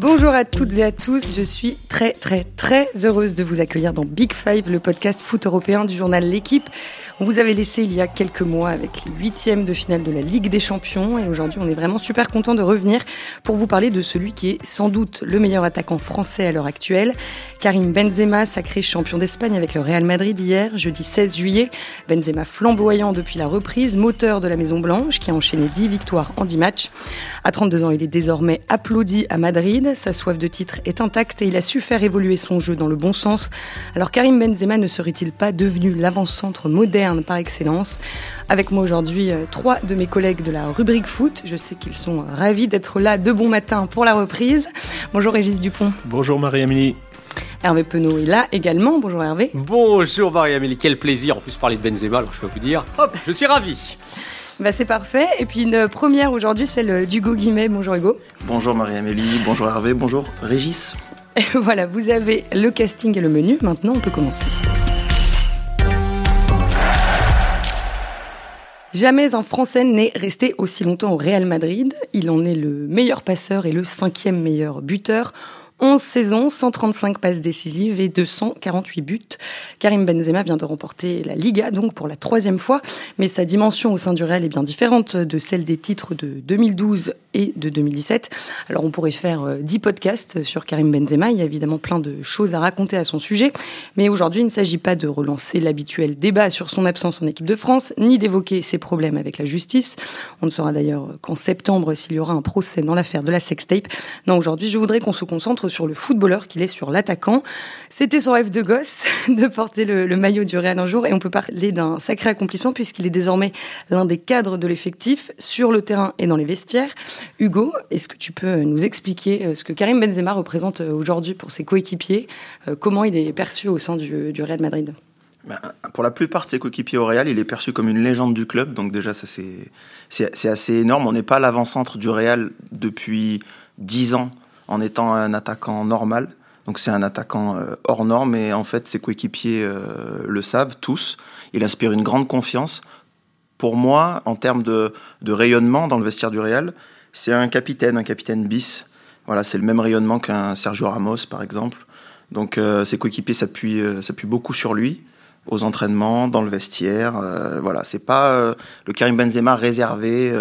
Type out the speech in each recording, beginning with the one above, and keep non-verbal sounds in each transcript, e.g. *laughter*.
Bonjour à toutes et à tous, je suis très très très heureuse de vous accueillir dans Big Five, le podcast foot européen du journal L'équipe. On vous avait laissé il y a quelques mois avec les huitièmes de finale de la Ligue des Champions et aujourd'hui on est vraiment super content de revenir pour vous parler de celui qui est sans doute le meilleur attaquant français à l'heure actuelle. Karim Benzema, sacré champion d'Espagne avec le Real Madrid hier, jeudi 16 juillet. Benzema flamboyant depuis la reprise, moteur de la Maison Blanche qui a enchaîné 10 victoires en 10 matchs. À 32 ans, il est désormais applaudi à Madrid. Sa soif de titre est intacte et il a su faire évoluer son jeu dans le bon sens. Alors Karim Benzema ne serait-il pas devenu l'avant-centre moderne par excellence? Avec moi aujourd'hui, euh, trois de mes collègues de la rubrique foot. Je sais qu'ils sont ravis d'être là de bon matin pour la reprise. Bonjour Régis Dupont. Bonjour Marie-Amélie. Hervé Penaud est là également. Bonjour Hervé. Bonjour Marie-Amélie, quel plaisir en plus parler de Benzema, alors je peux vous dire. Hop, je suis ravi. Bah c'est parfait. Et puis une première aujourd'hui, celle d'Hugo Guimet. Bonjour Hugo. Bonjour Marie-Amélie, bonjour Hervé, bonjour Régis. Et *laughs* voilà, vous avez le casting et le menu. Maintenant, on peut commencer. Jamais un Français n'est resté aussi longtemps au Real Madrid. Il en est le meilleur passeur et le cinquième meilleur buteur. 11 saisons, 135 passes décisives et 248 buts. Karim Benzema vient de remporter la Liga, donc pour la troisième fois, mais sa dimension au sein du Real est bien différente de celle des titres de 2012 et de 2017. Alors on pourrait faire 10 euh, podcasts sur Karim Benzema, il y a évidemment plein de choses à raconter à son sujet, mais aujourd'hui il ne s'agit pas de relancer l'habituel débat sur son absence en équipe de France, ni d'évoquer ses problèmes avec la justice. On ne saura d'ailleurs qu'en septembre s'il y aura un procès dans l'affaire de la sextape. Non, aujourd'hui je voudrais qu'on se concentre sur le footballeur qu'il est sur l'attaquant. C'était son rêve de gosse *laughs* de porter le, maillot du Real un jour et on peut parler d'un sacré accomplissement puisqu'il est désormais l'un des cadres de l'effectif sur le terrain et dans les vestiaires. Hugo, est-ce que tu peux nous expliquer euh, ce que Karim Benzema représente euh, aujourd'hui pour ses coéquipiers, euh, comment il est perçu au sein du, du Real Madrid? Ben, pour la plupart de ses coéquipiers au Real, il est perçu comme une légende du club, donc déjà ça c'est assez énorme. On n'est pas l'avant-centre du Real depuis 10 ans en étant un attaquant normal. Donc c'est un attaquant euh, hors norme et en fait ses coéquipiers euh, le savent tous. Il inspire une grande confiance. Pour moi, en termes de, rayonnement dans le vestiaire du Real, c'est un capitaine, un capitaine bis. Voilà, c'est le même rayonnement qu'un Sergio Ramos par exemple. Donc euh, ses coéquipiers s'appuient, beaucoup sur lui aux entraînements, dans le vestiaire. voilà, c'est pas le Karim Benzema réservé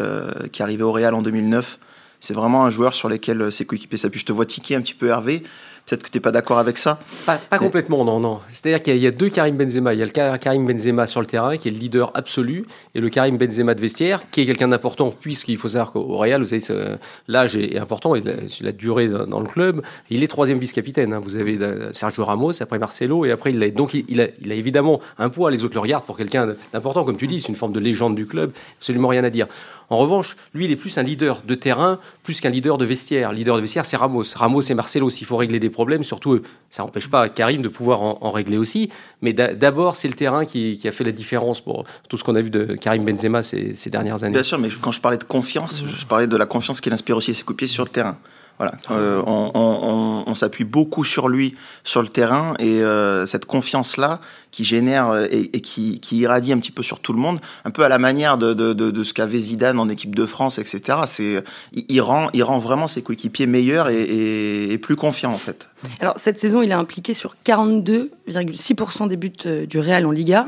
qui arrivait au Real en 2009 c'est vraiment un joueur sur lequel euh, ses coéquipiers s'appuient. Je te vois tiquer un petit peu Hervé. Peut-être que tu n'es pas d'accord avec ça. Pas, complètement, non, non. C'est-à-dire qu'il y, a deux Karim Benzema. Il y a le Karim Benzema sur le terrain, qui est le leader absolu, et le Karim Benzema de vestiaire, qui est quelqu'un d'important, puisqu'il faut savoir qu'au Real, vous savez, l'âge est important, et la, durée dans le club. Il est troisième vice-capitaine. Hein. Vous avez euh, Sergio Ramos, après Marcelo, et après il a. Donc il a, il a évidemment un poids, les autres le regardent pour quelqu'un d'important, comme tu dis, c'est une forme de légende du club, absolument rien à dire. En revanche, lui, il est plus un leader de terrain, plus qu'un leader de vestiaire. Leader de vestiaire, c'est Ramos. Ramos et Marcelo, s'il faut régler des problèmes, surtout, ça n'empêche pas Karim de pouvoir en, régler aussi. Mais d'abord, c'est le terrain qui, a fait la différence pour tout ce qu'on a vu de Karim Benzema ces, dernières années. Bien sûr, mais quand je parlais de confiance, je parlais de la confiance qu'il inspire aussi à ses copiers sur le terrain. Voilà, euh, on, s'appuie beaucoup sur lui sur le terrain et euh, cette confiance-là qui génère euh, et, qui, irradie un petit peu sur tout le monde, un peu à la manière de, ce qu'avait Zidane en équipe de France, etc. C'est, il, rend, il rend vraiment ses coéquipiers meilleurs et, plus confiants en fait. Alors cette saison, il est impliqué sur 42,6% des buts du Real en Liga.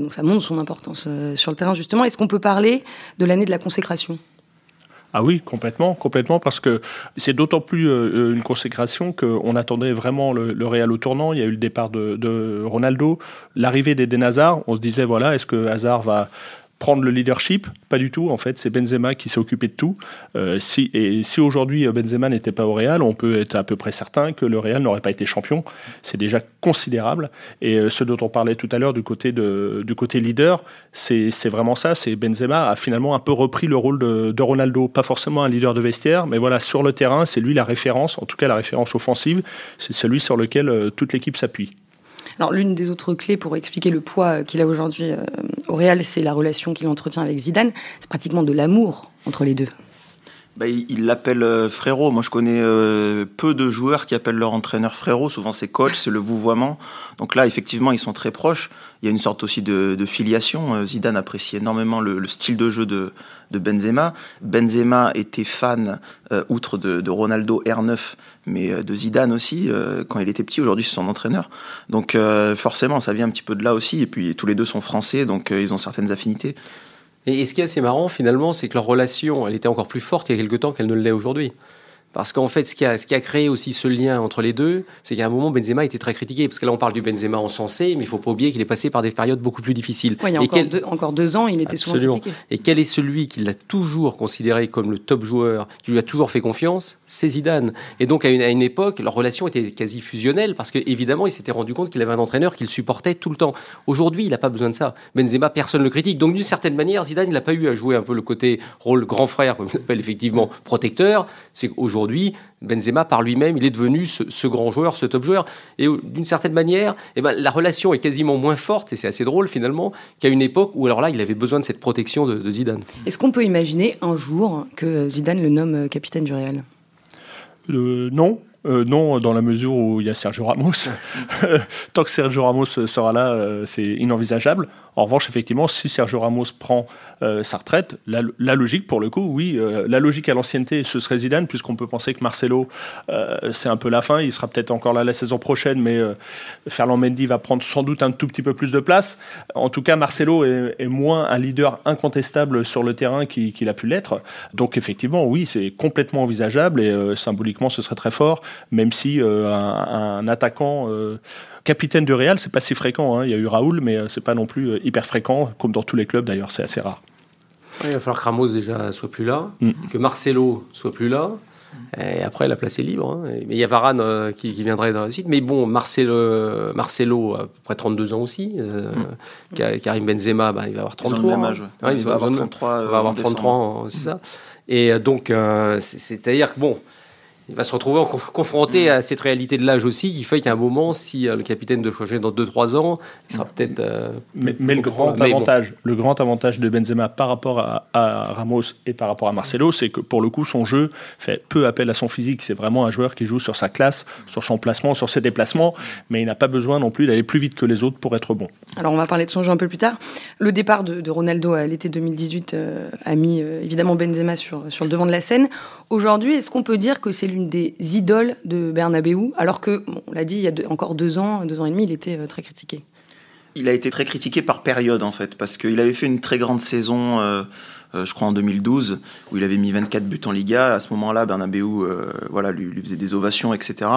Donc ça montre son importance sur le terrain justement. Est-ce qu'on peut parler de l'année de la consécration? Ah oui, complètement, complètement, parce que c'est d'autant plus euh, une consécration qu'on attendait vraiment le, Real au tournant. Il y a eu le départ de, Ronaldo, l'arrivée d'Eden Hazard. On se disait, voilà, est-ce que Hazard va prendre le leadership, pas du tout. En fait, c'est Benzema qui s'est occupé de tout. Euh, et si aujourd'hui euh, Benzema n'était pas au Real, on peut être à peu près certain que le Real n'aurait pas été champion. C'est déjà considérable. Et euh, ce dont on parlait tout à l'heure du côté du côté leader, c'est vraiment ça. C'est Benzema a finalement un peu repris le rôle de, Ronaldo, pas forcément un leader de vestiaire, mais voilà sur le terrain, c'est lui la référence, en tout cas la référence offensive. C'est celui sur lequel toute l'équipe s'appuie. Alors l'une des autres clés pour expliquer le poids qu'il a aujourd'hui au Real, c'est la relation qu'il entretient avec Zidane. C'est pratiquement de l'amour entre les deux. Bah, il l'appelle euh, frérot. Moi, je connais euh, peu de joueurs qui appellent leur entraîneur frérot. Souvent, c'est coach, c'est le vouvoiement. Donc là, effectivement, ils sont très proches. Il y a une sorte aussi de, filiation. Euh, Zidane apprécie énormément le, style de jeu de, Benzema. Benzema était fan, outre de, Ronaldo R9, mais de Zidane aussi, quand il était petit. Aujourd'hui, c'est son entraîneur. Donc forcément, ça vient un petit peu de là aussi. Et puis, tous les deux sont français, donc ils ont certaines affinités. Et, ce qui est assez marrant finalement, c'est que leur relation, elle était encore plus forte il y a quelque temps qu'elle ne l'est aujourd'hui. Parce qu'en fait, ce qui, a, ce qui a créé aussi ce lien entre les deux, c'est qu'à un moment, Benzema était très critiqué. Parce que là, on parle du Benzema encensé, mais il faut pas oublier qu'il est passé par des périodes beaucoup plus difficiles. il y a encore, deux, ans, il était souvent critiqué. Et quel est celui qui l'a toujours considéré comme le top joueur, qui lui a toujours fait confiance? C'est Zidane. Et donc, à une, à une, époque, leur relation était quasi fusionnelle, parce qu'évidemment, il s'était rendu compte qu'il avait un entraîneur qu'il supportait tout le temps. Aujourd'hui, il n'a pas besoin de ça. Benzema, personne ne le critique. Donc, d'une certaine manière, Zidane, il n'a pas eu à jouer un peu le côté rôle grand frère, comme on appelle effectivement protecteur. C'est qu'aujourd'hui, Benzema, par lui-même, il est devenu ce, grand joueur, ce top joueur. Et d'une certaine manière, eh ben, la relation est quasiment moins forte, et c'est assez drôle finalement, qu'à une époque où alors là, il avait besoin de cette protection de, Zidane. Est-ce qu'on peut imaginer un jour que Zidane le nomme euh, capitaine du Real? Euh, Non, euh, non, dans la mesure où il y a Sergio Ramos. *laughs* Tant que Sergio Ramos sera là, c'est inenvisageable. En revanche, effectivement, si Sergio Ramos prend euh, sa retraite, la, logique, pour le coup, oui, euh, la logique à l'ancienneté, ce serait Zidane, puisqu'on peut penser que Marcelo, euh, c'est un peu la fin. Il sera peut-être encore là la saison prochaine, mais Ferland Mendy va prendre sans doute un tout petit peu plus de place. En tout cas, Marcelo est, moins un leader incontestable sur le terrain qu'il a pu l'être. Donc, effectivement, oui, c'est complètement envisageable et symboliquement, ce serait très fort, même si un, un, attaquant Capitaine du Real, c'est pas si fréquent. Hein. Il y a eu Raoul, mais euh, c'est pas non plus euh, hyper fréquent, comme dans tous les clubs d'ailleurs, c'est assez rare. il va falloir que Ramos déjà soit plus là, mm. que Marcelo soit plus là. Et après, la place est libre. Hein. Mais il y a Varane euh, qui, viendrait dans la suite. Mais bon, Marcelo, Marcelo a à peu près 32 ans aussi. Mm. Karim Benzema, bah, il va avoir 33. Ils même âge. il, va avoir 33. il va avoir 33, c'est ça. Et donc, c'est-à-dire que bon, il va se retrouver confronté mm. à cette réalité de l'âge aussi, qui fait qu'à un moment, si euh, le capitaine de changer dans 2-3 ans, il sera peut-être. Euh, mais, le grand avantage, le grand avantage de Benzema par rapport à, Ramos et par rapport à Marcelo, c'est que pour le coup, son jeu fait peu appel à son physique. C'est vraiment un joueur qui joue sur sa classe, sur son placement, sur ses déplacements, mais il n'a pas besoin non plus d'aller plus vite que les autres pour être bon. Alors on va parler de son jeu un peu plus tard. Le départ de, Ronaldo à l'été 2018 euh, a mis évidemment Benzema sur, sur le devant de la scène. Aujourd'hui, est-ce qu'on peut dire que c'est l'une des idoles de Bernabeu, alors que, on l'a dit, il y a encore deux ans, deux ans et demi, il était euh, très critiqué Il a été très critiqué par période, en fait, parce qu'il avait fait une très grande saison, euh, euh, je crois en 2012, où il avait mis 24 buts en Liga. À ce moment-là, Bernabeu voilà, lui, faisait des ovations, etc.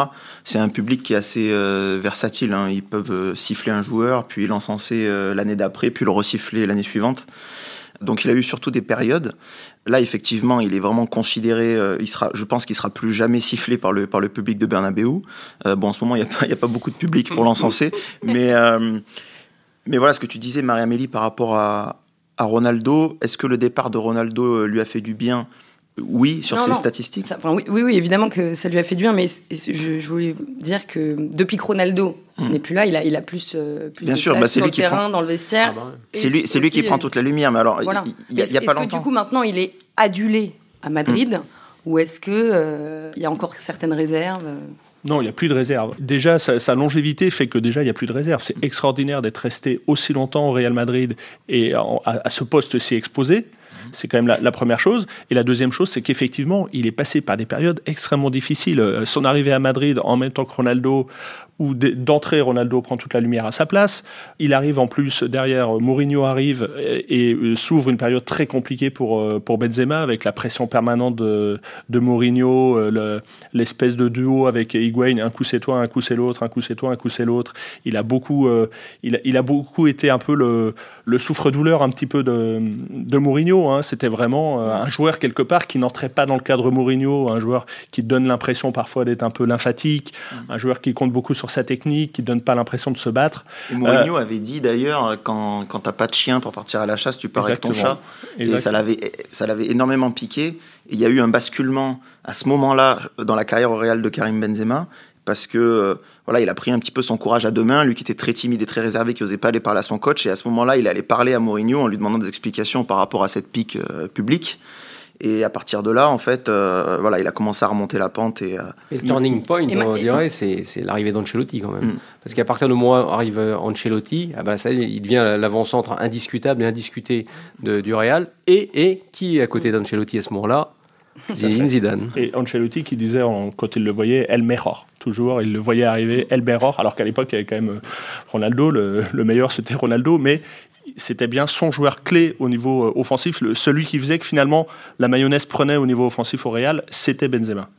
C'est un public qui est assez versatile. Hein. Ils peuvent siffler un joueur, puis l'encenser l'année d'après, puis le resiffler l'année suivante. Donc il a eu surtout des périodes. Là, effectivement, il est vraiment considéré. Euh, il sera, je pense qu'il sera plus jamais sifflé par le par le public de Bernabeu. Euh, bon, en ce moment, il n'y a, pas, a pas beaucoup de public pour l'encenser, *laughs* mais euh, mais voilà ce que tu disais, Marie-Amélie, par rapport à, à Ronaldo. Est-ce que le départ de Ronaldo lui a fait du bien oui, sur ses statistiques. oui, oui, évidemment que ça lui a fait du bien, mais je, voulais dire que depuis que Ronaldo hmm. n'est plus là, il a, il a plus, euh, plus bien de sûr, bah, sur le terrain, dans le vestiaire. Ah, bah c'est lui, c'est lui qui prend toute la lumière. Mais alors, il y a, pas longtemps. Que, du coup, maintenant, il est adulé à Madrid, hmm. ou est-ce que euh, il y a encore certaines réserves? Non, il n'y a plus de réserve. Déjà, sa, longévité fait que déjà, il n'y a plus de réserve. C'est extraordinaire d'être resté aussi longtemps au Real Madrid et à, à ce poste si exposé. C'est quand même la, première chose. Et la deuxième chose, c'est qu'effectivement, il est passé par des périodes extrêmement difficiles. Euh, son arrivée à Madrid en même temps que Ronaldo, où d'entrée Ronaldo prend toute la lumière à sa place. Il arrive en plus derrière, Mourinho arrive et, euh, s'ouvre une période très compliquée pour, euh, pour Benzema avec la pression permanente de, de Mourinho, euh, l'espèce de duo avec Higuain, un coup c'est toi, un coup c'est l'autre, un coup c'est toi, un coup c'est l'autre. Il a beaucoup, il, a, beaucoup été un peu le, le souffre-douleur un petit peu de, de Mourinho. Hein. C'était vraiment un joueur quelque part qui n'entrait pas dans le cadre Mourinho, un joueur qui donne l'impression parfois d'être un peu lymphatique, un joueur qui compte beaucoup sur sa technique, qui donne pas l'impression de se battre. Et Mourinho euh, avait dit d'ailleurs, quand, quand t'as pas de chien pour partir à la chasse, tu pars avec ton chat. Et ça l'avait, ça l'avait énormément piqué. il y a eu un basculement à ce moment-là dans la carrière au Real de Karim Benzema parce que euh, voilà, il a pris un petit peu son courage à deux mains, lui qui était très timide et très réservé, qui n'osait pas aller parler à son coach, et à ce moment-là, il allait parler à Mourinho en lui demandant des explications par rapport à cette pique euh, publique. Et à partir de là, en fait, euh, voilà, il a commencé à remonter la pente. Et, euh, Et le turning point, Et on et- dirait, c'est c'est l'arrivée d'Ancelotti quand même. Mm. Parce qu'à partir du moment où arrive euh, Ancelotti, ah ben ça, il devient l'avant-centre indiscutable et indiscuté de- du Real. Et, et qui est à côté d'Ancelotti à ce moment-là? Zinedine Zidane. Et Ancelotti qui disait, en- quand il le voyait, El Mejor. Toujours, il le voyait arriver, El Mejor, alors qu'à l'époque, il y avait quand même Ronaldo, le, le meilleur c'était Ronaldo, mais c'était bien son joueur clé au niveau euh, offensif, celui qui faisait que finalement la mayonnaise prenait au niveau offensif au Real, c'était Benzema.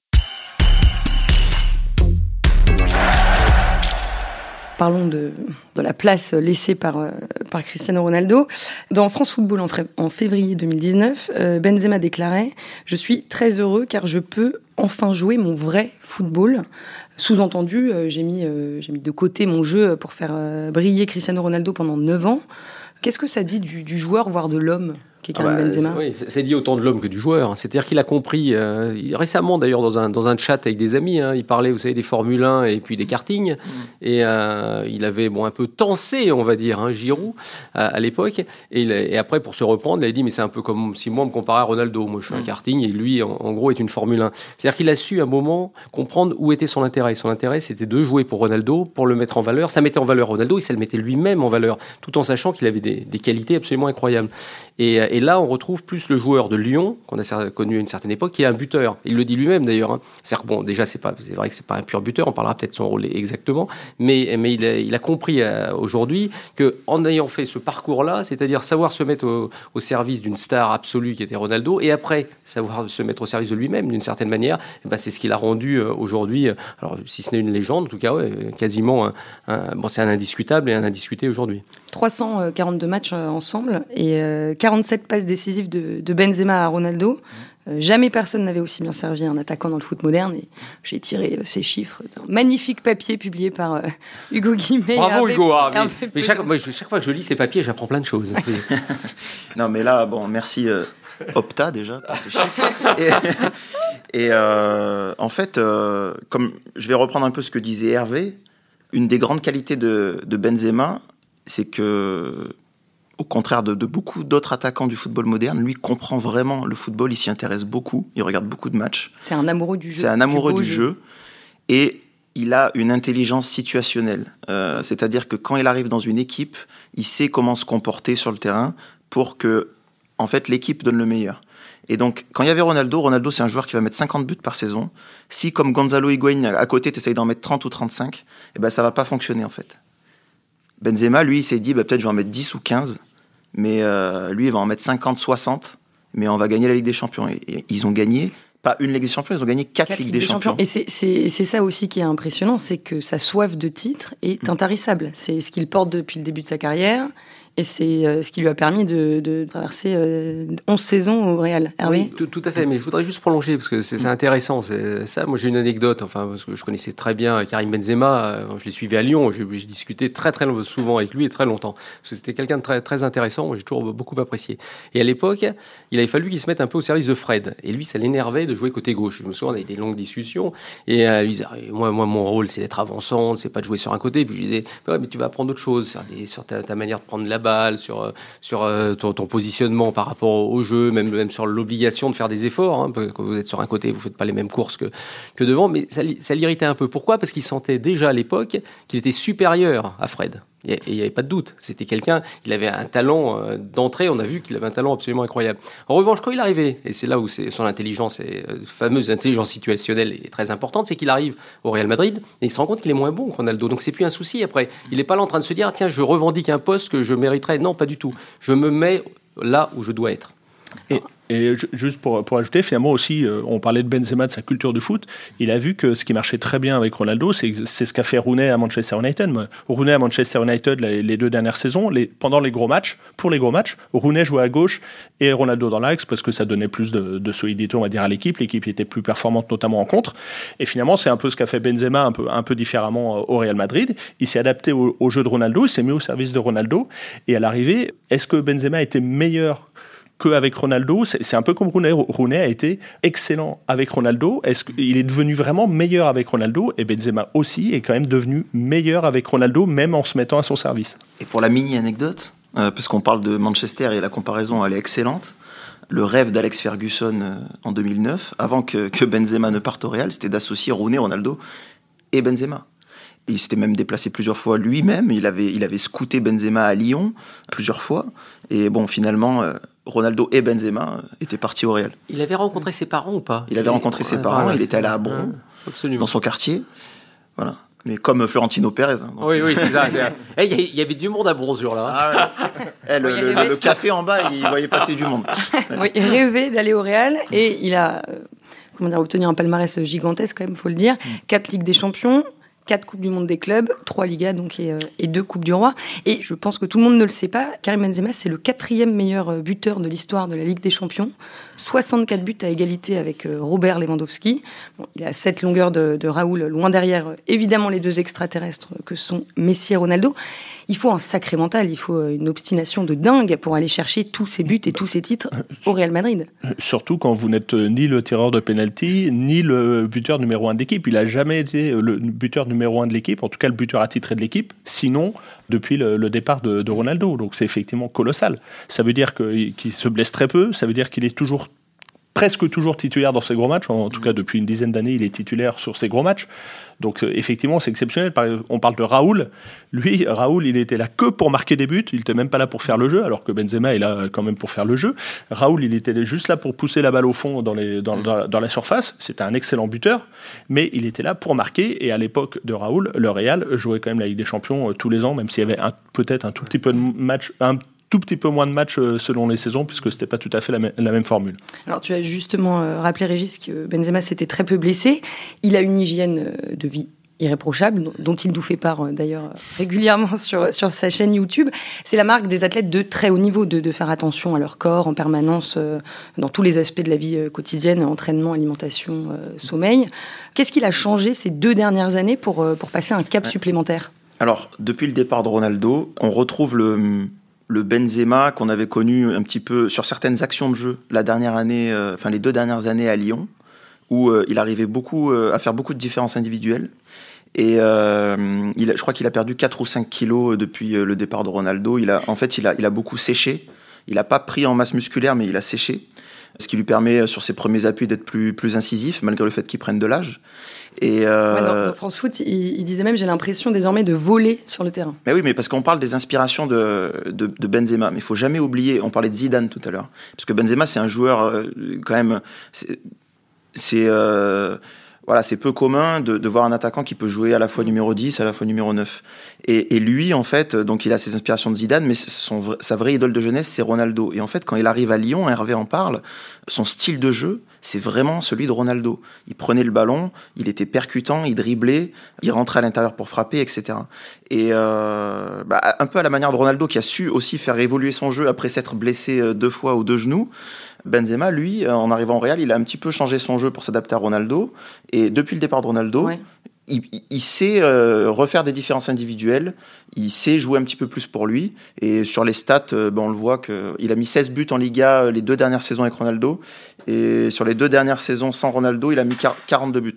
Parlons de, la place laissée par, euh, par Cristiano Ronaldo. Dans France Football en, février 2019, euh, Benzema déclarait « Je suis très heureux car je peux enfin jouer mon vrai football ». Sous-entendu, j'ai mis, j'ai mis de côté mon jeu pour faire briller Cristiano Ronaldo pendant 9 ans. Qu'est-ce que ça dit du, joueur, voire de l'homme, qui est Ah Karim bah, Benzema c'est- oui, c'est c'est dit autant de l'homme que du joueur. hein. C'est-à-dire qu'il a compris, euh, récemment d'ailleurs dans un, dans un chat avec des amis, hein, il parlait, vous savez, des Formule 1 et puis des kartings. Et euh, il avait bon, un peu tensé, on va dire, hein, Giroud à, à l'époque. Et, après, pour se reprendre, il a dit, mais c'est un peu comme si moi on me comparait à Ronaldo. Moi je suis un karting et lui, en, en gros, est une Formule 1. C'est-à-dire qu'il a su à un moment comprendre où était son intérêt. Son intérêt, c'était de jouer pour Ronaldo, pour le mettre en valeur. Ça mettait en valeur Ronaldo et ça le mettait lui-même en valeur, tout en sachant qu'il avait des, des qualités absolument incroyables. Et, euh, et là, on retrouve plus le joueur de Lyon, qu'on a connu à une certaine époque, qui est un buteur. Il le dit lui-même d'ailleurs. Hein. cest bon, déjà, c'est vrai que c'est pas un pur buteur, on parlera peut-être de son rôle exactement, mais, mais il, a, compris euh, aujourd'hui qu'en ayant fait ce parcours-là, c'est-à-dire savoir se mettre au, service d'une star absolue qui était Ronaldo, et après savoir se mettre au service de lui-même d'une certaine manière, eh ben, c'est ce qu'il a rendu euh, aujourd'hui, euh, alors si ce n'est une légende, en tout cas, quasiment, un, bon, c'est un indiscutable et un indiscuté aujourd'hui. 342 matchs ensemble et 47 cette passe décisive de, Benzema à Ronaldo. Mmh. Euh, jamais personne n'avait aussi bien servi un attaquant dans le foot moderne. Et j'ai tiré euh, ces chiffres d'un magnifique papier publié par euh, *laughs* Hugo Guimet. Bravo Hugo. Ah, mais, chaque, fois que je lis ces papiers, j'apprends plein de choses. *laughs* non, mais là, bon, merci Opta déjà pour ces chiffres. *laughs* Et, en fait, comme je vais reprendre un peu ce que disait Hervé, une des grandes qualités de Benzema, c'est que au contraire de, de beaucoup d'autres attaquants du football moderne, lui comprend vraiment le football, il s'y intéresse beaucoup, il regarde beaucoup de matchs. C'est un amoureux du jeu. C'est un amoureux du jeu. Et il a une intelligence situationnelle. Euh, C'est-à-dire que quand il arrive dans une équipe, il sait comment se comporter sur le terrain pour que, en fait, l'équipe donne le meilleur. Et donc, quand il y avait Ronaldo, Ronaldo, c'est un joueur qui va mettre 50 buts par saison. Si, comme Gonzalo Higuaín, à côté, tu essayes d'en mettre 30 ou 35, eh ben, ça va pas fonctionner, en fait. Benzema, lui, il s'est dit, bah, peut-être je vais en mettre 10 ou 15, mais euh, lui, il va en mettre 50, 60, mais on va gagner la Ligue des Champions. Et, et ils ont gagné, pas une Ligue des Champions, ils ont gagné 4, Quatre Ligues Ligues des, des Champions. Et c'est- ça aussi qui est impressionnant, c'est que sa soif de titre est intarissable. C'est ce qu'il porte depuis le début de sa carrière. Et c'est euh, ce qui lui a permis de, de traverser euh, 11 saisons au Real. Hervé Oui, tout, tout à fait, mais je voudrais juste prolonger parce que c'est c'est intéressant. Ça. Moi, j'ai une anecdote. Enfin, parce que je connaissais très bien Karim Benzema. euh, Quand je l'ai suivi à Lyon, j'ai discuté très très souvent avec lui et très longtemps. Parce que c'était quelqu'un de très très intéressant. J'ai toujours beaucoup apprécié. Et à l'époque, il avait fallu qu'il se mette un peu au service de Fred. Et lui, ça l'énervait de jouer côté gauche. Je me souviens, on avait des longues discussions. Et euh, lui disait, moi, moi, mon rôle, c'est d'être avançant, c'est pas de jouer sur un côté. Puis je lui disais, ouais, mais tu vas apprendre autre chose sur, des- sur ta, ta manière de prendre la balle, sur euh, euh, ton, positionnement par rapport au, jeu, même sur l'obligation de faire des efforts. Hein, quand vous êtes sur un côté, vous faites pas les mêmes courses que devant. Mais ça l'irritait un peu. Pourquoi? Parce qu'il sentait déjà à l'époque qu'il était supérieur à Fred. Il n'y avait pas de doute. C'était quelqu'un, il avait un talent euh, d'entrée, on a vu qu'il avait un talent absolument incroyable. En revanche, quand il arrivait, et c'est là où son intelligence, et, euh, fameuse intelligence situationnelle est très importante, c'est qu'il arrive au Real Madrid et il se rend compte qu'il est moins bon que Ronaldo. Donc c'est plus un souci après. Il n'est pas là en train de se dire, ah, tiens, je revendique un poste que je mériterais. Non, pas du tout. Je me mets là où je dois être. Et, et ju- juste pour, pour ajouter, finalement aussi, euh, on parlait de Benzema, de sa culture de foot. Il a vu que ce qui marchait très bien avec Ronaldo, c'est ce qu'a fait Rooney à Manchester United. Rooney à Manchester United, les, deux dernières saisons, pendant les gros matchs, pour les gros matchs, Rooney jouait à gauche et Ronaldo dans l'axe parce que ça donnait plus de, solidité, on va dire, à l'équipe. L'équipe était plus performante, notamment en contre. Et finalement, c'est un peu ce qu'a fait Benzema un peu, un peu différemment euh, au Real Madrid. Il s'est adapté au jeu de Ronaldo, il s'est mis au service de Ronaldo. Et à l'arrivée, est-ce que Benzema était meilleur qu'avec Ronaldo, c'est un peu comme Rooney. Rooney a été excellent avec Ronaldo. Est-ce qu'il est devenu vraiment meilleur avec Ronaldo? Et Benzema aussi est quand même devenu meilleur avec Ronaldo, même en se mettant à son service. Et pour la mini anecdote, euh, parce qu'on parle de Manchester et la comparaison elle est excellente. le rêve d'Alex Ferguson euh, en 2009, avant que, que Benzema ne parte au Real, c'était d'associer Rooney, Ronaldo et Benzema. Il s'était même déplacé plusieurs fois lui-même. Il avait, il avait scouté Benzema à Lyon plusieurs fois. Et bon, finalement, euh, Ronaldo et Benzema euh, étaient partis au Real. Il avait rencontré ses parents ou pas? Il avait rencontré ses parents. voilà. Il était allé à Bron, Absolument. dans son quartier. Voilà. Mais comme Florentino Pérez. hein. Donc, Oui, oui, c'est ça. ça. Eh, Il y, avait du monde à Bronzure là. Ah ouais. Eh, le, Oui, café en bas, il voyait passer du monde. *laughs* Oui, il rêvait d'aller au Real et il a euh, comment dire, obtenu un palmarès gigantesque, quand même, faut le dire. Quatre Ligues des Champions, quatre Coupes du Monde des clubs, trois Ligas donc, et, euh, et deux Coupes du Roi. Et je pense que tout le monde ne le sait pas, Karim Benzema, c'est le quatrième meilleur euh, buteur de l'histoire de la Ligue des Champions. 64 buts à égalité avec euh, Robert Lewandowski. Il à 7 longueurs de, de Raoul, loin derrière, évidemment, les deux extraterrestres que sont Messi et Ronaldo. Il faut un sacré mental, il faut euh, une obstination de dingue pour aller chercher tous ces buts et tous ces titres au Real Madrid. Surtout quand vous n'êtes euh, ni le tireur de penalty, ni le buteur numéro un de l'équipe. Il a jamais été euh, le buteur numéro un de l'équipe, en tout cas le buteur attitré de l'équipe, sinon depuis le, départ de, Ronaldo. Donc c'est effectivement colossal. Ça veut dire qu'il se blesse très peu, ça veut dire qu'il est toujours presque toujours titulaire dans ses gros matchs. En tout cas, depuis une dizaine d'années, il est titulaire sur ses gros matchs. Donc, euh, effectivement, c'est exceptionnel. On parle de Raoul. Lui, Raoul, il était là que pour marquer des buts. Il était même pas là pour faire le jeu, alors que Benzema est là quand même pour faire le jeu. Raoul, il était juste là pour pousser la balle au fond dans, les, dans, dans- dans la surface. C'était un excellent buteur, mais il était là pour marquer. Et à l'époque de Raoul, le Real jouait quand même la Ligue des Champions euh, tous les ans, même s'il y avait peut-être un tout petit peu de match, un tout petit peu moins de matchs euh, selon les saisons, puisque c'était pas tout à fait la, mê- la même formule. Alors tu as justement euh, rappelé Régis que Benzema s'était très peu blessé. Il a une hygiène euh, de vie irréprochable, dont- il nous fait part d'ailleurs *laughs* régulièrement sur, sur sa chaîne YouTube. C'est la marque des athlètes de très haut niveau, de, de faire attention à leur corps en permanence, euh, dans tous les aspects de la vie quotidienne, entraînement, alimentation, euh, sommeil. Qu'est-ce qu'il a changé ces deux dernières années pour, pour passer un cap supplémentaire? Alors, depuis le départ de Ronaldo, on retrouve le, le Benzema qu'on avait connu un petit peu sur certaines actions de jeu la dernière année, euh, enfin les deux dernières années à Lyon, où euh, il arrivait beaucoup euh, à faire beaucoup de différences individuelles. Et je crois qu'il a perdu 4 ou 5 kilos depuis le départ de Ronaldo. Il a, en fait, il a, il a beaucoup séché. Il n'a pas pris en masse musculaire, mais il a séché. Ce qui lui permet, euh, sur ses premiers appuis, d'être plus, plus incisif, malgré le fait qu'il prenne de l'âge. Et, euh, Ouais, dans, dans France Foot, il, il disait même j'ai l'impression désormais de voler sur le terrain. mais oui, mais parce qu'on parle des inspirations de, de, de Benzema, mais il faut jamais oublier, on parlait de Zidane tout à l'heure, parce que Benzema c'est un joueur euh, quand même, c'est c'est, euh, voilà, c'est peu commun de, voir un attaquant qui peut jouer à la fois numéro 10, à la fois numéro 9. Et, lui, en fait, donc il a ses inspirations de Zidane, mais sa vraie idole de jeunesse, c'est Ronaldo. Et en fait, quand il arrive à Lyon, Hervé en parle, son style de jeu, c'est vraiment celui de Ronaldo. Il prenait le ballon, il était percutant, il driblait, il rentrait à l'intérieur pour frapper, etc. Et euh, bah, un peu à la manière de Ronaldo qui a su aussi faire évoluer son jeu après s'être blessé euh, deux fois aux deux genoux. Benzema, lui, euh, en arrivant au Real, il a un petit peu changé son jeu pour s'adapter à Ronaldo. Et depuis le départ de Ronaldo. Il, sait euh, refaire des différences individuelles, il sait jouer un petit peu plus pour lui. Et sur les stats, euh, ben, on le voit qu'il a mis 16 buts en Liga euh, les deux dernières saisons avec Ronaldo. Et sur les deux dernières saisons sans Ronaldo, il a mis quar- 42 buts.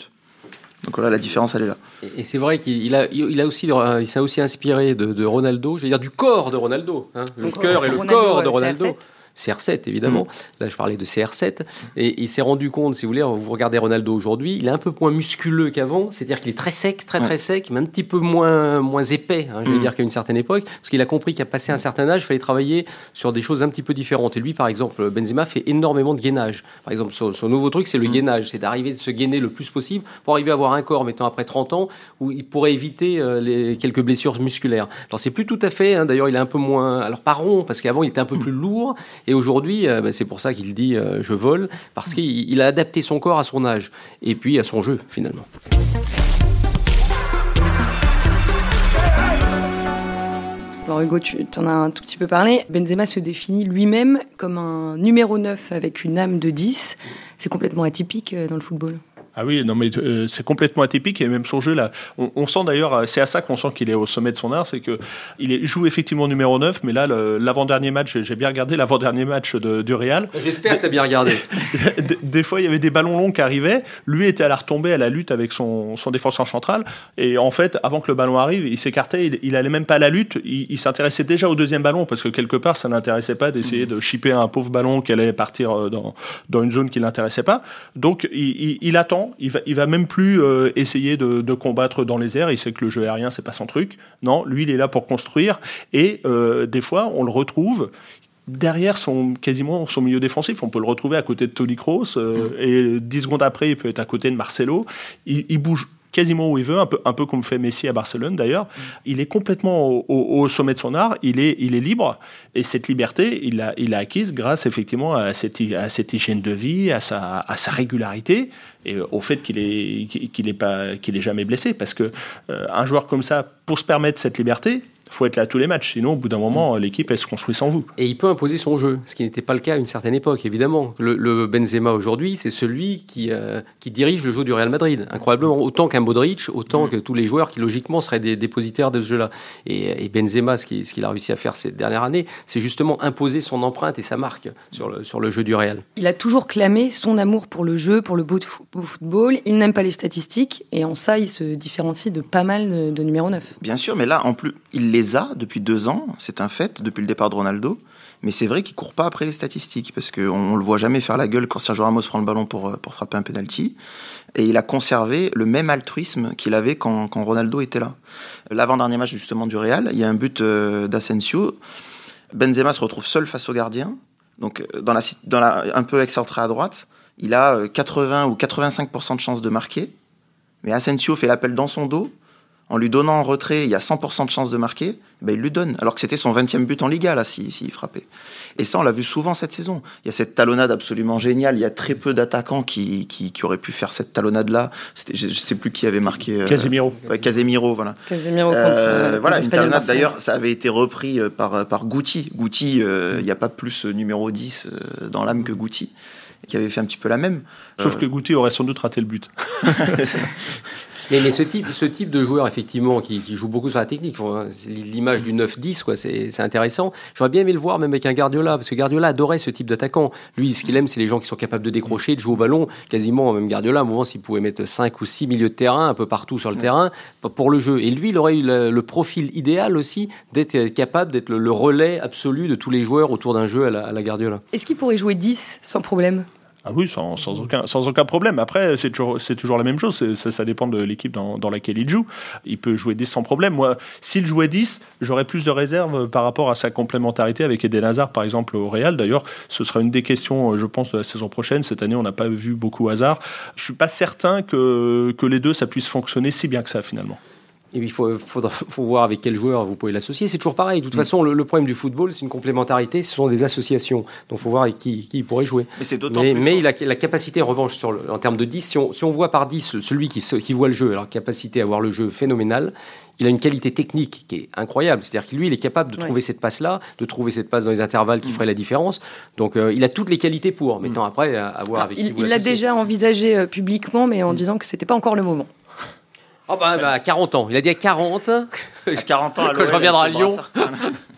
Donc voilà, la différence, elle est là. Et- c'est vrai qu'il il a, il a aussi, il s'est aussi inspiré de, de Ronaldo, je veux dire du corps de Ronaldo, hein, le cœur et le Ronaldo, corps de Ronaldo. CR7. CR7 évidemment. Là, je parlais de CR7 et il s'est rendu compte, si vous voulez, vous regardez Ronaldo aujourd'hui, il est un peu moins musculeux qu'avant, c'est-à-dire qu'il est très sec, très très sec, mais un petit peu moins moins épais, hein, je vais Mm. dire qu'à une certaine époque, parce qu'il a compris qu'à passer un certain âge, il fallait travailler sur des choses un petit peu différentes. Et lui, par exemple, Benzema fait énormément de gainage. Par exemple, son, son nouveau truc, c'est le gainage, c'est d'arriver de se gainer le plus possible pour arriver à avoir un corps, mettons après 30 ans, où il pourrait éviter euh, les quelques blessures musculaires. Alors c'est plus tout à fait. hein, D'ailleurs, il est un peu moins, alors pas rond, parce qu'avant il était un peu plus lourd, et aujourd'hui, euh, bah, c'est pour ça qu'il dit euh, je vole, parce qu'il il a adapté son corps à son âge et puis à son jeu finalement. Alors Hugo, tu en as un tout petit peu parlé. Benzema se définit lui-même comme un numéro 9 avec une âme de 10. C'est complètement atypique euh, dans le football. Ah oui, non mais euh, c'est complètement atypique et même son jeu là, on, on sent d'ailleurs, c'est à ça qu'on sent qu'il est au sommet de son art, c'est que il est, joue effectivement numéro 9, mais là l'avant-dernier match, j'ai bien regardé l'avant-dernier match de, du Real. J'espère que tu as bien regardé. *laughs* des, des, fois il y avait des ballons longs qui arrivaient, lui était à la retombée à la lutte avec son, son défenseur central et en fait avant que le ballon arrive, il s'écartait, il, il allait même pas à la lutte, il, il s'intéressait déjà au deuxième ballon parce que quelque part ça n'intéressait pas d'essayer de chipper un pauvre ballon qui allait partir euh, dans, dans une zone qui l'intéressait pas. Donc il, il, il il va, il va même plus euh, essayer de, de, combattre dans les airs. Il sait que le jeu aérien, c'est pas son truc. Non, lui, il est là pour construire. Et euh, des fois, on le retrouve derrière son quasiment son milieu défensif. On peut le retrouver à côté de Tony Kroos. Euh, mmh. Et dix secondes après, il peut être à côté de Marcelo. Il, il bouge quasiment où il veut, un peu, un peu comme fait Messi à Barcelone d'ailleurs. Il est complètement au, au, au, sommet de son art, il est, il est libre, et cette liberté, il l'a il acquise grâce effectivement à cette, à cette hygiène de vie, à sa, à sa régularité, et au fait qu'il est, qu'il est, pas, qu'il jamais blessé. Parce que euh, un joueur comme ça, pour se permettre cette liberté, faut être là à tous les matchs. Sinon, au bout d'un moment, l'équipe, elle se construit sans vous. Et il peut imposer son jeu, ce qui n'était pas le cas à une certaine époque, évidemment. Le, le Benzema aujourd'hui, c'est celui qui, euh, qui dirige le jeu du Real Madrid. Incroyablement, autant qu'un Modric, autant mmh. que tous les joueurs qui, logiquement, seraient des dépositaires de ce jeu-là. Et, et, Benzema, ce qu'il ce a réussi à faire ces dernières années, c'est justement imposer son empreinte et sa marque sur le, sur le jeu du Real. Il a toujours clamé son amour pour le jeu, pour le beau, beau football. Il n'aime pas les statistiques, et en ça, il se différencie de pas mal de, de numéro 9. Bien sûr, mais là, en plus, il les a depuis deux ans, c'est un fait, depuis le départ de Ronaldo. Mais c'est vrai qu'il court pas après les statistiques, parce qu'on on le voit jamais faire la gueule quand Sergio Ramos prend le ballon pour, pour frapper un penalty. Et il a conservé le même altruisme qu'il avait quand, quand, Ronaldo était là. L'avant-dernier match justement du Real, il y a un but euh, d'Asensio. Benzema se retrouve seul face au gardien. Donc dans la, dans la, un peu excentré à droite, il a 80 ou 85% de chances de marquer. Mais Asensio fait l'appel dans son dos, en lui donnant en retrait, il y a 100% de chance de marquer, ben il lui donne. Alors que c'était son 20e but en Liga, là, s'il si, si frappait. Et ça, on l'a vu souvent cette saison. Il y a cette talonnade absolument géniale. Il y a très peu d'attaquants qui, qui, qui, auraient pu faire cette talonnade-là. Je ne sais plus qui avait marqué. Euh, Casemiro. Ouais, Casemiro, voilà. Casemiro euh, contre, Voilà, une talonnade. D'ailleurs, ça avait été repris euh, par, par Guti. Guti, euh, il n'y a pas plus numéro 10 dans l'âme que Guti qui avait fait un petit peu la même. Sauf que Guti aurait sans doute raté le but. *laughs* Mais, mais, ce, type, ce type de joueur, effectivement, qui, qui joue beaucoup sur la technique, c'est l'image du 9-10, quoi, c'est intéressant. J'aurais bien aimé le voir même avec un Guardiola, parce que Guardiola adorait ce type d'attaquant. Lui, ce qu'il aime, c'est les gens qui sont capables de décrocher, de jouer au ballon. Quasiment, même Guardiola, à un moment, s'il pouvait mettre 5 ou 6 milieux de terrain, un peu partout sur le ouais. terrain, pour le jeu. Et lui, il aurait eu le, le profil idéal aussi d'être capable d'être le, le, relais absolu de tous les joueurs autour d'un jeu à la, à la Guardiola. Est-ce qu'il pourrait jouer 10 sans problème? Ah oui, sans, aucun, sans aucun problème. Après, c'est toujours, toujours la même chose. Ça, dépend de l'équipe dans, dans, laquelle il joue. Il peut jouer 10 sans problème. Moi, s'il jouait 10, j'aurais plus de réserve par rapport à sa complémentarité avec Eden Hazard, par exemple, au Real. D'ailleurs, ce sera une des questions, je pense, de la saison prochaine. Cette année, on n'a pas vu beaucoup Hazard. Je suis pas certain que, que les deux, ça puisse fonctionner si bien que ça, finalement. Et il faut, voir avec quel joueur vous pouvez l'associer. C'est toujours pareil. De toute mmh. façon, le, le, problème du football, c'est une complémentarité. Ce sont des associations. Donc, il faut voir avec qui, qui il pourrait jouer. Mais c'est d'autant mais, plus. Mais il a la capacité, en revanche, sur le, en termes de 10, si on, si on voit par 10 celui qui, qui voit le jeu, alors capacité à voir le jeu phénoménal, il a une qualité technique qui est incroyable. C'est-à-dire que lui, il est capable de ouais. trouver cette passe-là, de trouver cette passe dans les intervalles qui mmh. ferait la différence. Donc, euh, il a toutes les qualités pour. Maintenant, après, à, à voir alors, avec il, qui Il l'a déjà envisagé euh, publiquement, mais en mmh. disant que c'était pas encore le moment. Oh bah, bah, 40 ans. Il a dit à 40. *laughs* À 40 ans, quand je reviendrai à Lyon.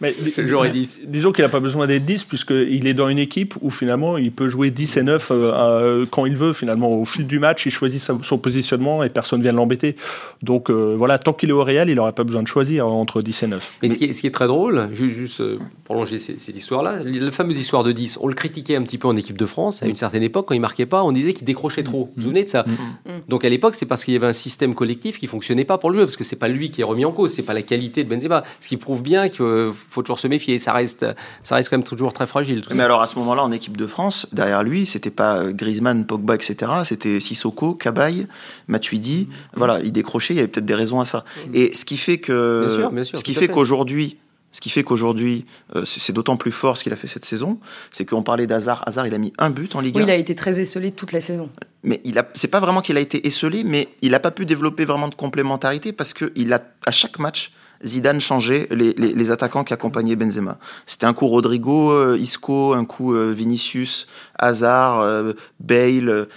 Mais j'aurais 10. Disons qu'il n'a pas besoin d'être 10, puisqu'il est dans une équipe où finalement il peut jouer 10 et 9 euh, quand il veut. Finalement, au fil du match, il choisit son positionnement et personne ne vient l'embêter. Donc euh, voilà, tant qu'il est au Real, il n'aurait pas besoin de choisir entre 10 et 9. Mais ce qui est, ce qui est très drôle, juste, juste euh, prolonger cette histoire-là, la fameuse histoire de 10, on le critiquait un petit peu en équipe de France à une certaine époque, quand il marquait pas, on disait qu'il décrochait trop. Vous vous souvenez de ça? Mm. Donc à l'époque, c'est parce qu'il y avait un système collectif qui fonctionnait pas pour le jeu, parce que c'est pas lui qui est remis en cause, c'est pas la qualité de Benzema. Ce qui prouve bien qu'il faut toujours se méfier. Ça reste, ça reste quand même toujours très fragile. Mais ça. alors à ce moment-là, en équipe de France, derrière lui, c'était pas Griezmann, Pogba, etc. C'était Sissoko, Cabaye, Matuidi. Mmh. Voilà, il décrochait. Il y avait peut-être des raisons à ça. Mmh. Et ce qui fait que, bien sûr, bien sûr, ce qui fait, fait. qu'aujourd'hui, ce qui fait qu'aujourd'hui, euh, c'est d'autant plus fort ce qu'il a fait cette saison, c'est qu'on parlait d'Hazard. Hazard, il a mis un but en Ligue 1. Oui, il a été très esselé toute la saison. Mais il a, c'est pas vraiment qu'il a été esselé, mais il n'a pas pu développer vraiment de complémentarité parce que il a, à chaque match, Zidane changeait les, les, attaquants qui accompagnaient Benzema. C'était un coup Rodrigo, euh, Isco, un coup euh, Vinicius, Hazard, euh, Bale.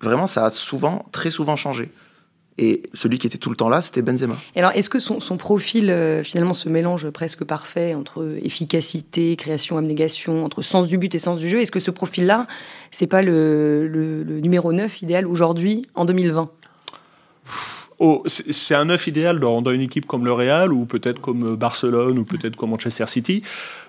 vraiment, ça a souvent, très souvent changé. Et celui qui était tout le temps là, c'était Benzema. Alors, est-ce que son, son profil, finalement, se mélange presque parfait entre efficacité, création, abnégation, entre sens du but et sens du jeu? Est-ce que ce profil-là, c'est pas le, le, le numéro 9 idéal aujourd'hui, en 2020 Oh, c'est un neuf idéal dans, dans, une équipe comme le Real ou peut-être comme Barcelone ou peut-être comme Manchester City.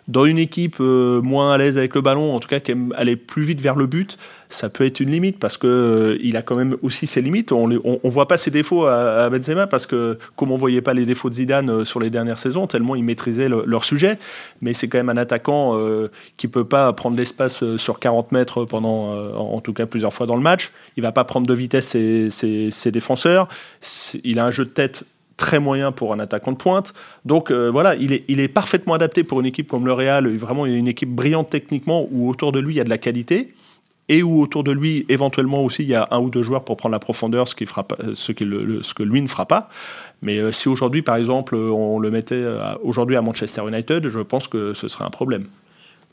Dans une équipe euh, moins à l'aise avec le ballon, en tout cas qui aime aller plus vite vers le but, ça peut être une limite parce que euh, il a quand même aussi ses limites. On, on, voit pas ses défauts à, Benzema parce que comme on voyait pas les défauts de Zidane euh, sur les dernières saisons, tellement il maîtrisait le, leur sujet. Mais c'est quand même un attaquant euh, qui peut pas prendre l'espace euh, sur 40 mètres pendant, en tout cas plusieurs fois dans le match. Il va pas prendre de vitesse ses, défenseurs. Il a un jeu de tête très moyen pour un attaquant de pointe. Donc voilà, il est, il est parfaitement adapté pour une équipe comme le Real, vraiment une équipe brillante techniquement où autour de lui il y a de la qualité et où autour de lui, éventuellement aussi, il y a un ou deux joueurs pour prendre la profondeur, ce, qui fera pas, ce, le, que lui ne fera pas. Mais euh, si aujourd'hui, par exemple, on le mettait aujourd'hui à Manchester United, je pense que ce serait un problème.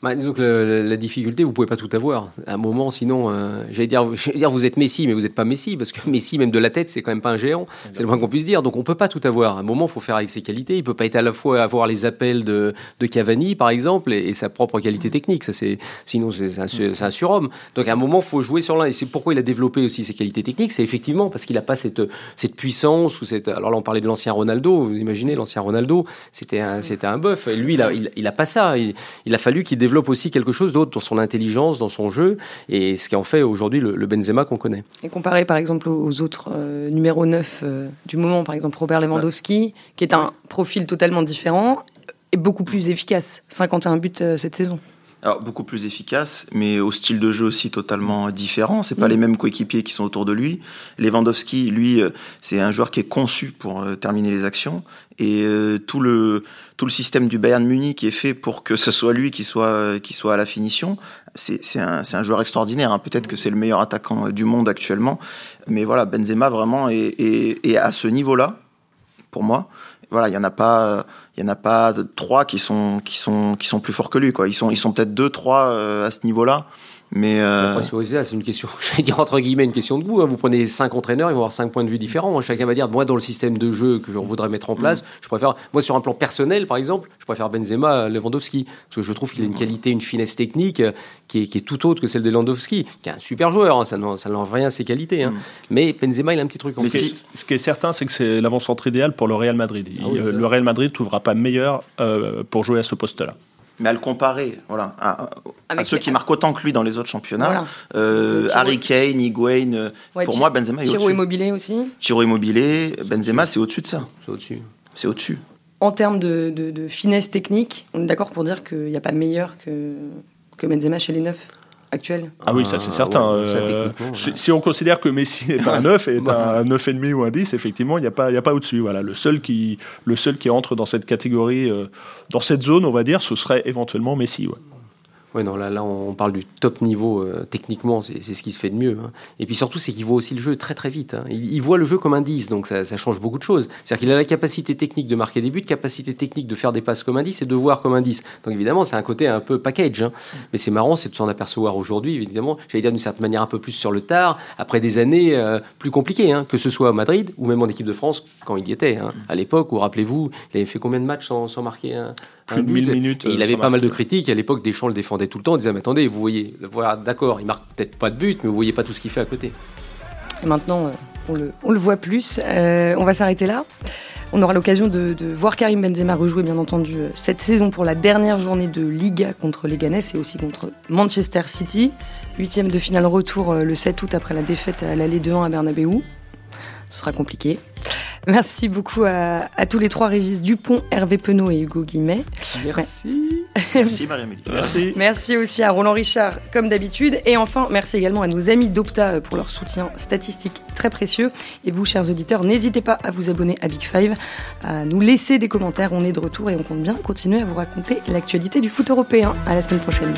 Bah, disons que le, la difficulté, vous pouvez pas tout avoir. À un moment, sinon, euh, j'allais dire, dire, vous êtes Messi, mais vous n'êtes pas Messi, parce que *laughs* Messi, même de la tête, c'est quand même pas un géant. C'est le moins qu'on puisse dire. Donc, on peut pas tout avoir. À un moment, il faut faire avec ses qualités. Il peut pas être à la fois avoir les appels de, de Cavani, par exemple, et, et, sa propre qualité technique. Ça, c'est, sinon, c'est un, un, surhomme. Donc, à un moment, il faut jouer sur l'un. Et c'est pourquoi il a développé aussi ses qualités techniques. C'est effectivement parce qu'il a pas cette, cette puissance ou cette. Alors là, on parlait de l'ancien Ronaldo. Vous imaginez, l'ancien Ronaldo, c'était un, c'était un bœuf. Et lui, il a, il, il a pas ça. Il, il a fallu qu'il développe aussi quelque chose d'autre dans son intelligence, dans son jeu, et ce qui en fait aujourd'hui le, le, Benzema qu'on connaît. Et comparé par exemple aux autres euh, numéro 9 euh, du moment, par exemple Robert Lewandowski, qui est un profil totalement différent et beaucoup plus efficace, 51 buts euh, cette saison. Alors, beaucoup plus efficace, mais au style de jeu aussi totalement différent. C'est pas mmh. les mêmes coéquipiers qui sont autour de lui. Lewandowski, lui, c'est un joueur qui est conçu pour terminer les actions. Et euh, tout le tout le système du Bayern Munich est fait pour que *laughs* ce soit lui qui soit qui soit à la finition. C'est un, un joueur extraordinaire. Hein. Peut-être que c'est le meilleur attaquant du monde actuellement, mais voilà, Benzema vraiment est, est, est à ce niveau-là pour moi. Voilà, il y en a pas il y en a pas trois qui sont qui sont qui sont plus forts que lui quoi. Ils sont ils sont peut-être deux trois euh, à ce niveau-là. Mais euh... C'est une question, *laughs* j'allais dire entre guillemets, une question de goût. Hein. Vous prenez cinq entraîneurs, ils vont avoir cinq points de vue différents. Chacun va dire, moi, dans le système de jeu que je voudrais mettre en place, mmh. je préfère, moi, sur un plan personnel, par exemple, je préfère Benzema à Lewandowski. Parce que je trouve qu'il a une qualité, une finesse technique euh, qui est, qui est, tout autre que celle de Lewandowski, qui est un super joueur. Hein. Ça n'enlève rien à ses qualités. Hein. Mmh. Mais Benzema, il a un petit truc en plus. Si. Ce qui est certain, c'est que c'est l'avant-centre idéal pour le Real Madrid. Ah oui, le Real Madrid ne trouvera pas meilleur euh, pour jouer à ce poste-là mais à le comparer voilà, à, à ceux qui marquent autant que lui dans les autres championnats. Voilà. Euh, Harry Kane, Higuain, euh, ouais, pour moi, Benzema est au-dessus. Chiro Immobilier aussi Chiro Immobilier, Benzema, c'est au-dessus de ça. C'est au-dessus. C'est au-dessus. En termes de, de, de, finesse technique, on est d'accord pour dire qu'il n'y a pas meilleur que, que Benzema chez les neufs actuel Ah oui, ça c'est certain. Ouais, euh, si, si, on considère que Messi n'est pas un *laughs* 9 et un 9,5 ou un 10, effectivement, il n'y a pas, y a pas au-dessus. Voilà. Le, seul qui, le seul qui entre dans cette catégorie, euh, dans cette zone, on va dire, ce serait éventuellement Messi. Ouais. Oui, non, là, là, on parle du top niveau euh, techniquement, c'est ce qui se fait de mieux. Hein. Et puis surtout, c'est qu'il voit aussi le jeu très très vite. Hein. Il, voit le jeu comme un 10, donc ça, change beaucoup de choses. C'est-à-dire qu'il a la capacité technique de marquer des buts, capacité technique de faire des passes comme un 10 et de voir comme 10. Donc évidemment, c'est un côté un peu package. Hein. Mais c'est marrant, c'est de s'en apercevoir aujourd'hui, évidemment, j'allais dire d'une certaine manière un peu plus sur le tard, après des années euh, plus compliquées, que ce soit à Madrid ou même en équipe de France quand il y était. À l'époque, où rappelez-vous, il avait fait combien de matchs sans, sans marquer plus de 1000 minutes. Et il avait pas mal de critiques. À l'époque, Deschamps le défendait tout le temps. Il disait, mais attendez, vous voyez, voilà, d'accord, il marque peut-être pas de but, mais vous voyez pas tout ce qu'il fait à côté. Et maintenant, on le, on le voit plus. Euh, on va s'arrêter là. On aura l'occasion de, de, voir Karim Benzema rejouer, bien entendu, cette saison pour la dernière journée de Liga contre les Ganes et aussi contre Manchester City. Huitième de finale retour le 7 août après la défaite à l'aller 2-1 à Bernabeu. Ce sera compliqué. Merci beaucoup à, à, tous les trois, Régis Dupont, Hervé Penaud et Hugo Guimet. Merci. merci Marie-Amélie. Merci. Merci aussi à Roland Richard, comme d'habitude. Et enfin, merci également à nos amis d'Opta pour leur soutien statistique très précieux. Et vous, chers auditeurs, n'hésitez pas à vous abonner à Big Five, à nous laisser des commentaires. On est de retour et on compte bien continuer à vous raconter l'actualité du foot européen. À la semaine prochaine.